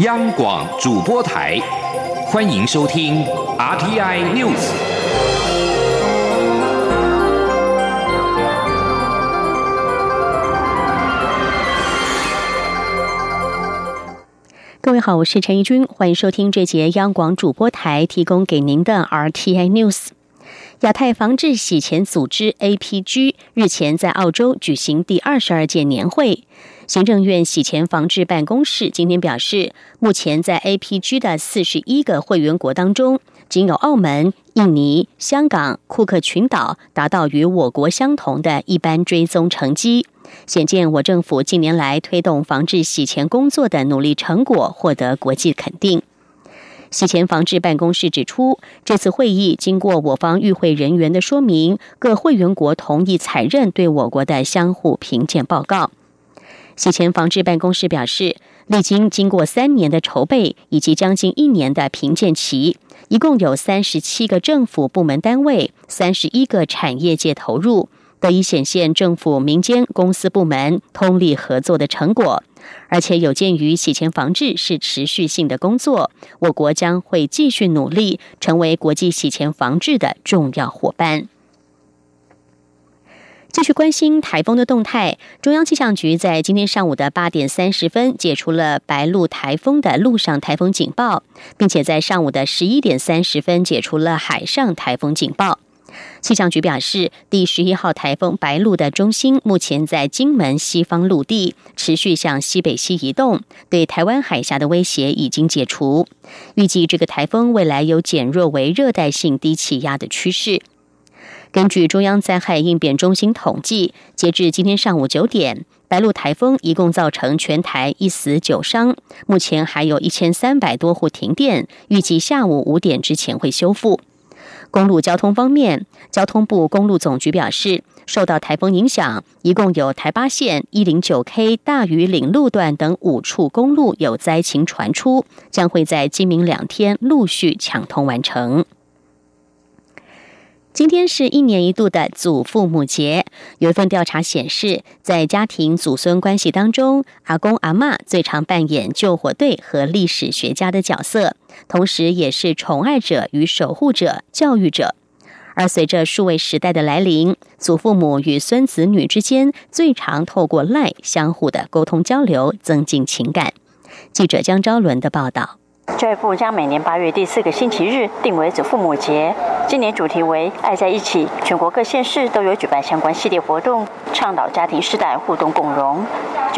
央广主播台，欢迎收听 RTI News。各位好，我是陈怡君，欢迎收听这节央广主播台提供给您的 RTI News。亚太防治洗钱组织 APG 日前在澳洲举行第二十二届年会。行政院洗钱防治办公室今天表示，目前在 APG 的四十一个会员国当中，仅有澳门、印尼、香港、库克群岛达到与我国相同的一般追踪成绩，显见我政府近年来推动防治洗钱工作的努力成果获得国际肯定。洗钱防治办公室指出，这次会议经过我方与会人员的说明，各会员国同意采认对我国的相互评鉴报告。洗钱防治办公室表示，历经经过三年的筹备以及将近一年的评鉴期，一共有三十七个政府部门单位、三十一个产业界投入，得以显现政府、民间、公司部门通力合作的成果。而且有鉴于洗钱防治是持续性的工作，我国将会继续努力，成为国际洗钱防治的重要伙伴。继续关心台风的动态，中央气象局在今天上午的八点三十分解除了白鹿台风的陆上台风警报，并且在上午的十一点三十分解除了海上台风警报。气象局表示，第十一号台风白鹿的中心目前在金门西方陆地，持续向西北西移动，对台湾海峡的威胁已经解除。预计这个台风未来有减弱为热带性低气压的趋势。根据中央灾害应变中心统计，截至今天上午九点，白鹿台风一共造成全台一死九伤，目前还有一千三百多户停电，预计下午五点之前会修复。公路交通方面，交通部公路总局表示，受到台风影响，一共有台八线一零九 K 大屿岭路段等五处公路有灾情传出，将会在今明两天陆续抢通完成。今天是一年一度的祖父母节。有一份调查显示，在家庭祖孙关系当中，阿公阿妈最常扮演救火队和历史学家的角色，同时也是宠爱者与守护者、教育者。而随着数位时代的来临，祖父母与孙子女之间最常透过赖相互的沟通交流，增进情感。记者江昭伦的报道。教育部将每年八月第四个星期日定为祖父母节，今年主题为“爱在一起”。全国各县市都有举办相关系列活动，倡导家庭世代互动共融。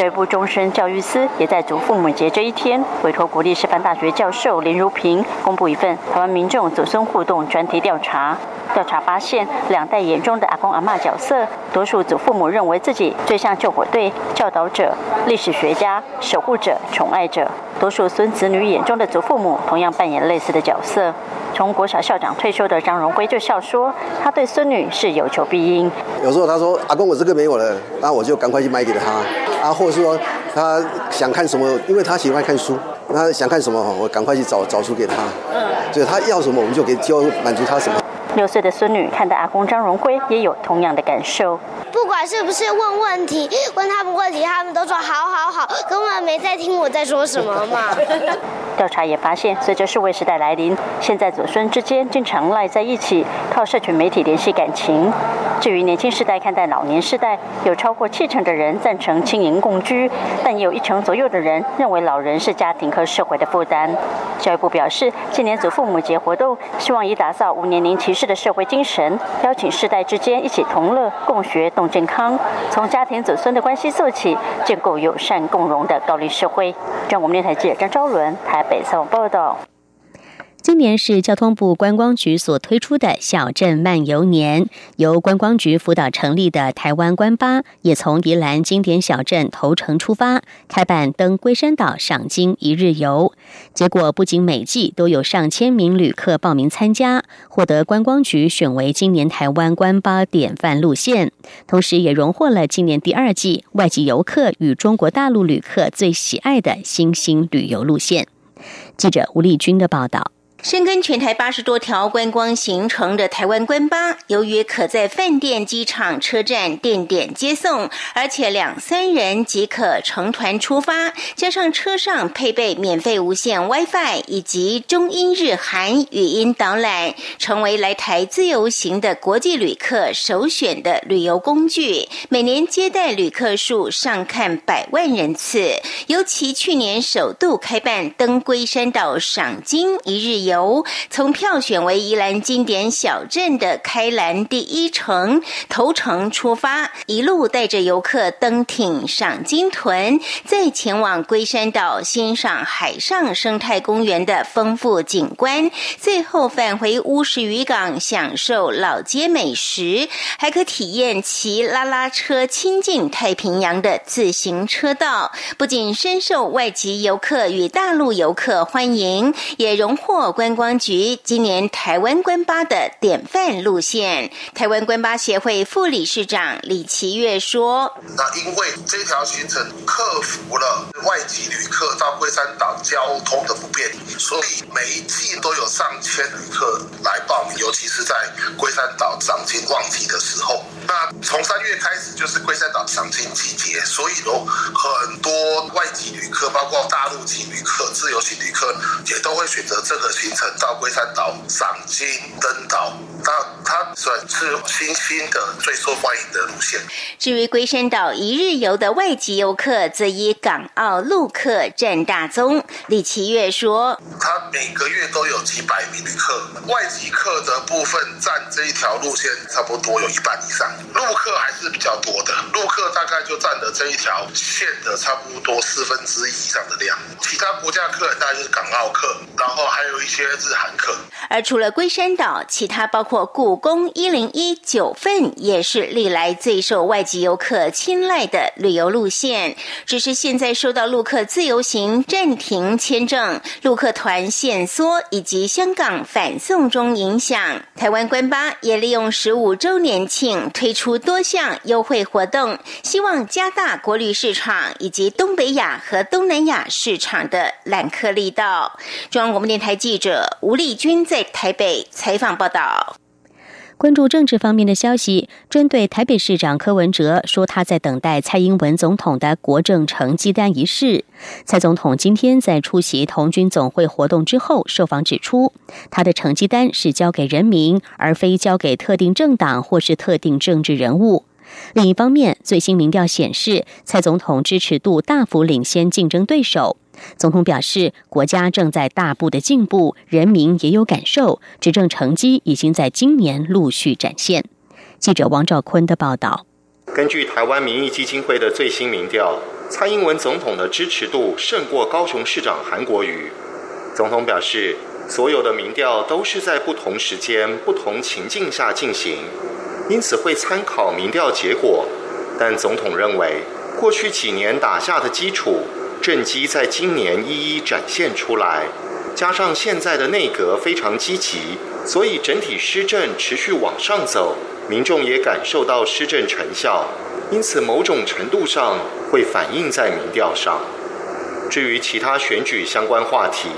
教育部终身教育司也在祖父母节这一天，委托国立师范大学教授林如平公布一份台湾民众祖孙互动专题调查。调查发现，两代眼中的阿公阿妈角色，多数祖父母认为自己最像救火队、教导者、历史学家、守护者、宠爱者；多数孙子女眼中的祖父母，同样扮演类似的角色。从国小校长退休的张荣辉就笑说，他对孙女是有求必应。有时候他说：“阿公，我这个没有了，那我就赶快去买给他。”啊，或者说他想看什么，因为他喜欢看书，他想看什么，我赶快去找找书给他。嗯，所以他要什么，我们就给就满足他什么。六岁的孙女看到阿公张荣辉，也有同样的感受。不管是不是问问题，问他们问题，他们都说好好好，根本没在听我在说什么嘛。调查也发现，随着数位时代来临，现在祖孙之间经常赖在一起，靠社群媒体联系感情。至于年轻世代看待老年世代，有超过七成的人赞成轻盈共居，但也有一成左右的人认为老人是家庭和社会的负担。教育部表示，今年祖父母节活动，希望以打造无年龄歧视的社会精神，邀请世代之间一起同乐、共学、动健康，从家庭子孙的关系做起，建构友善共荣的高龄社会。让我们电台记者张昭伦台北采访报道。今年是交通部观光局所推出的小镇漫游年，由观光局辅导成立的台湾观巴也从宜兰经典小镇头城出发，开办登龟山岛赏金一日游。结果不仅每季都有上千名旅客报名参加，获得观光局选为今年台湾观巴典范路线，同时也荣获了今年第二季外籍游客与中国大陆旅客最喜爱的新兴旅游路线。记者吴丽君的报道。深耕全台八十多条观光行程的台湾观巴，由于可在饭店、机场、车站定点接送，而且两三人即可成团出发，加上车上配备免费无线 WiFi 以及中英日韩语音导览，成为来台自由行的国际旅客首选的旅游工具。每年接待旅客数上看百万人次，尤其去年首度开办登龟山岛赏金一日游。由从票选为宜兰经典小镇的开兰第一城头城出发，一路带着游客登艇赏金屯，再前往龟山岛欣赏海上生态公园的丰富景观，最后返回乌石渔港享受老街美食，还可体验骑拉拉车亲近太平洋的自行车道，不仅深受外籍游客与大陆游客欢迎，也荣获。观光局今年台湾观巴的典范路线，台湾观巴协会副理事长李奇月说：“那因为这条行程克服了外籍旅客到龟山岛交通的不便，所以每一季都有上千旅客来报名，尤其是在龟山岛赏金旺季的时候。那从三月开始就是龟山岛赏金季节，所以有很多外籍旅客，包括大陆籍旅客、自由行旅客，也都会选择这个行。”乘到龟山岛赏金登岛，那它算是新兴的最受欢迎的路线。至于龟山岛一日游的外籍游客，则以港澳陆客占大宗。李奇月说：“他每个月都有几百名旅客，外籍客的部分占这一条路线差不多有一半以上，陆客还是比较多的。陆客大概就占了这一条线的差不多四分之一以上的量，其他国家客人大概就是港澳客，然后还有一些。”日韩客，而除了龟山岛，其他包括故宫、一零一、九份，也是历来最受外籍游客青睐的旅游路线。只是现在受到陆客自由行暂停签证、陆客团限缩以及香港反送中影响，台湾关巴也利用十五周年庆推出多项优惠活动，希望加大国旅市场以及东北亚和东南亚市场的揽客力道。中央广播电台记者。吴丽君在台北采访报道。关注政治方面的消息，针对台北市长柯文哲说他在等待蔡英文总统的国政成绩单一事。蔡总统今天在出席同军总会活动之后受访指出，他的成绩单是交给人民，而非交给特定政党或是特定政治人物。另一方面，最新民调显示，蔡总统支持度大幅领先竞争对手。总统表示，国家正在大步的进步，人民也有感受，执政成绩已经在今年陆续展现。记者王兆坤的报道。根据台湾民意基金会的最新民调，蔡英文总统的支持度胜过高雄市长韩国瑜。总统表示，所有的民调都是在不同时间、不同情境下进行，因此会参考民调结果。但总统认为，过去几年打下的基础。政绩在今年一一展现出来，加上现在的内阁非常积极，所以整体施政持续往上走，民众也感受到施政成效，因此某种程度上会反映在民调上。至于其他选举相关话题，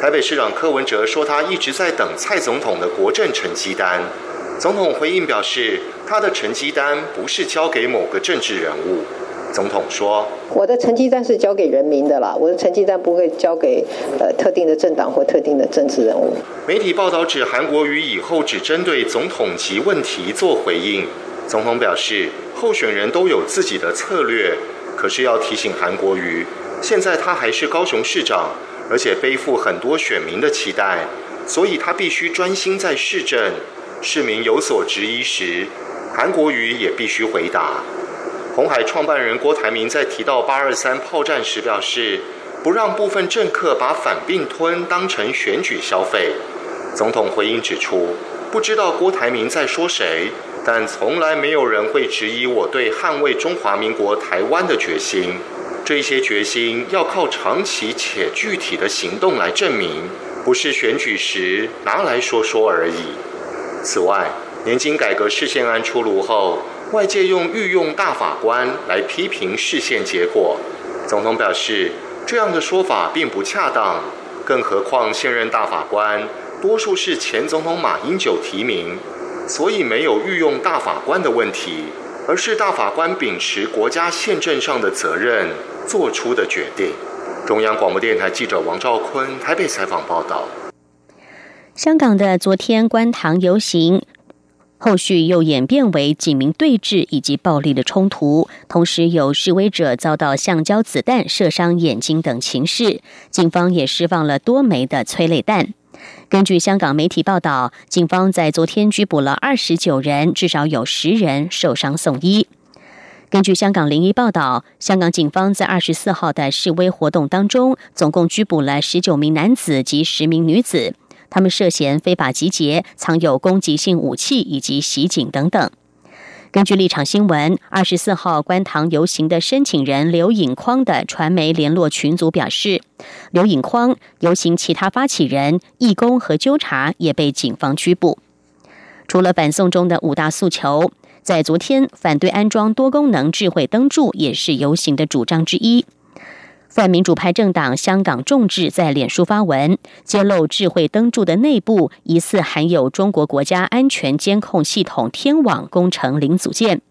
台北市长柯文哲说他一直在等蔡总统的国政成绩单，总统回应表示，他的成绩单不是交给某个政治人物。总统说：“我的成绩单是交给人民的啦，我的成绩单不会交给呃特定的政党或特定的政治人物。”媒体报道指韩国瑜以后只针对总统级问题做回应。总统表示，候选人都有自己的策略，可是要提醒韩国瑜，现在他还是高雄市长，而且背负很多选民的期待，所以他必须专心在市政。市民有所质疑时，韩国瑜也必须回答。红海创办人郭台铭在提到八二三炮战时表示，不让部分政客把反并吞当成选举消费。总统回应指出，不知道郭台铭在说谁，但从来没有人会质疑我对捍卫中华民国台湾的决心。这些决心要靠长期且具体的行动来证明，不是选举时拿来说说而已。此外，年金改革事宪案出炉后。外界用御用大法官来批评视线结果，总统表示这样的说法并不恰当，更何况现任大法官多数是前总统马英九提名，所以没有御用大法官的问题，而是大法官秉持国家宪政上的责任做出的决定。中央广播电台记者王兆坤台北采访报道。香港的昨天观塘游行。后续又演变为警民对峙以及暴力的冲突，同时有示威者遭到橡胶子弹射伤眼睛等情势。警方也释放了多枚的催泪弹。根据香港媒体报道，警方在昨天拘捕了二十九人，至少有十人受伤送医。根据香港零一报道，香港警方在二十四号的示威活动当中，总共拘捕了十九名男子及十名女子。他们涉嫌非法集结、藏有攻击性武器以及袭警等等。根据立场新闻，二十四号观塘游行的申请人刘颖匡的传媒联络群组表示，刘颖匡、游行其他发起人、义工和纠察也被警方拘捕。除了反送中的五大诉求，在昨天反对安装多功能智慧灯柱也是游行的主张之一。泛民主派政党香港众志在脸书发文，揭露智慧灯柱的内部疑似含有中国国家安全监控系统天网工程零组件。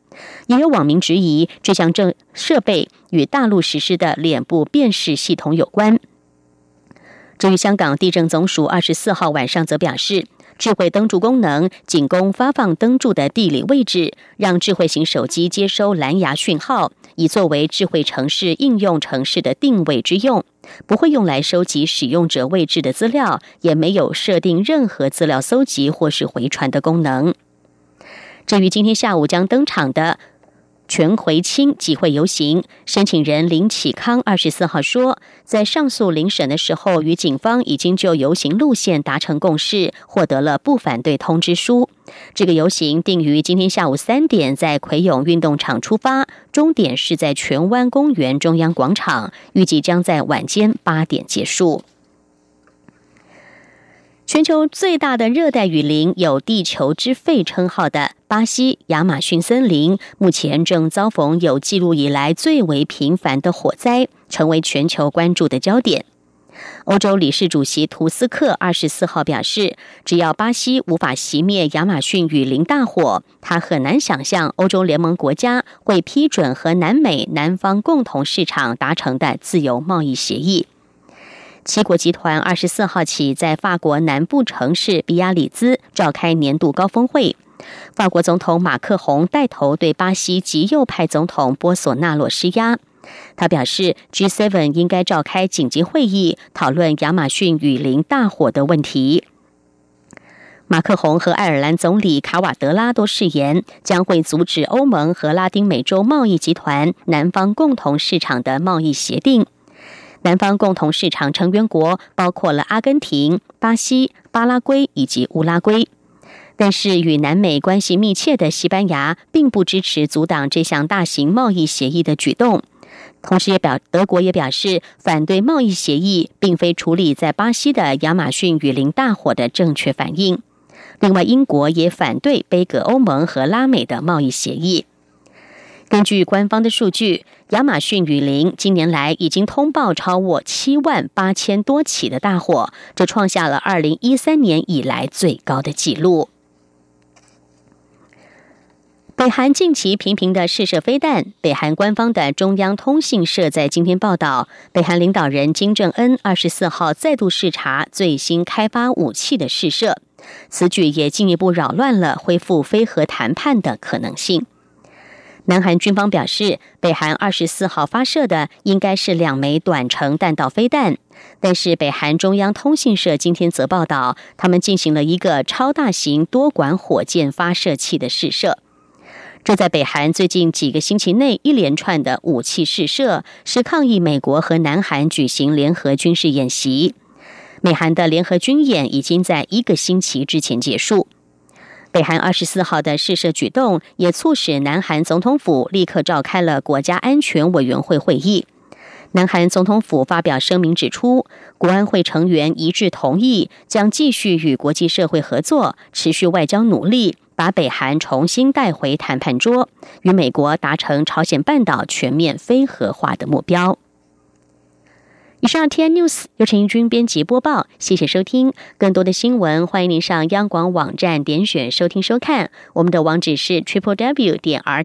也有网民质疑这项政设备与大陆实施的脸部辨识系统有关。至于香港地震总署二十四号晚上则表示。智慧灯柱功能仅供发放灯柱的地理位置，让智慧型手机接收蓝牙讯号，以作为智慧城市应用城市的定位之用，不会用来收集使用者位置的资料，也没有设定任何资料搜集或是回传的功能。至于今天下午将登场的。全回清集会游行申请人林启康二十四号说，在上诉聆审的时候，与警方已经就游行路线达成共识，获得了不反对通知书。这个游行定于今天下午三点在葵涌运动场出发，终点是在荃湾公园中央广场，预计将在晚间八点结束。全球最大的热带雨林，有“地球之肺”称号的巴西亚马逊森林，目前正遭逢有记录以来最为频繁的火灾，成为全球关注的焦点。欧洲理事主席图斯克二十四号表示，只要巴西无法熄灭亚马逊雨林大火，他很难想象欧洲联盟国家会批准和南美南方共同市场达成的自由贸易协议。七国集团二十四号起在法国南部城市比亚里兹召开年度高峰会，法国总统马克宏带头对巴西极右派总统波索纳洛施压。他表示，G7 应该召开紧急会议，讨论亚马逊雨林大火的问题。马克宏和爱尔兰总理卡瓦德拉都誓言，将会阻止欧盟和拉丁美洲贸易集团南方共同市场的贸易协定。南方共同市场成员国包括了阿根廷、巴西、巴拉圭以及乌拉圭，但是与南美关系密切的西班牙并不支持阻挡这项大型贸易协议的举动。同时，也表德国也表示反对贸易协议，并非处理在巴西的亚马逊雨林大火的正确反应。另外，英国也反对背隔欧盟和拉美的贸易协议。根据官方的数据，亚马逊雨林今年来已经通报超过七万八千多起的大火，这创下了二零一三年以来最高的纪录。北韩近期频频的试射飞弹，北韩官方的中央通信社在今天报道，北韩领导人金正恩二十四号再度视察最新开发武器的试射，此举也进一步扰乱了恢复非核谈判的可能性。南韩军方表示，北韩二十四号发射的应该是两枚短程弹道飞弹，但是北韩中央通信社今天则报道，他们进行了一个超大型多管火箭发射器的试射。这在北韩最近几个星期内一连串的武器试射，是抗议美国和南韩举行联合军事演习。美韩的联合军演已经在一个星期之前结束。北韩二十四号的试射举动，也促使南韩总统府立刻召开了国家安全委员会会议。南韩总统府发表声明指出，国安会成员一致同意，将继续与国际社会合作，持续外交努力，把北韩重新带回谈判桌，与美国达成朝鲜半岛全面非核化的目标。以上 T N News 由陈义军编辑播报，谢谢收听。更多的新闻，欢迎您上央广网站点选收听收看。我们的网址是 triple w 点 r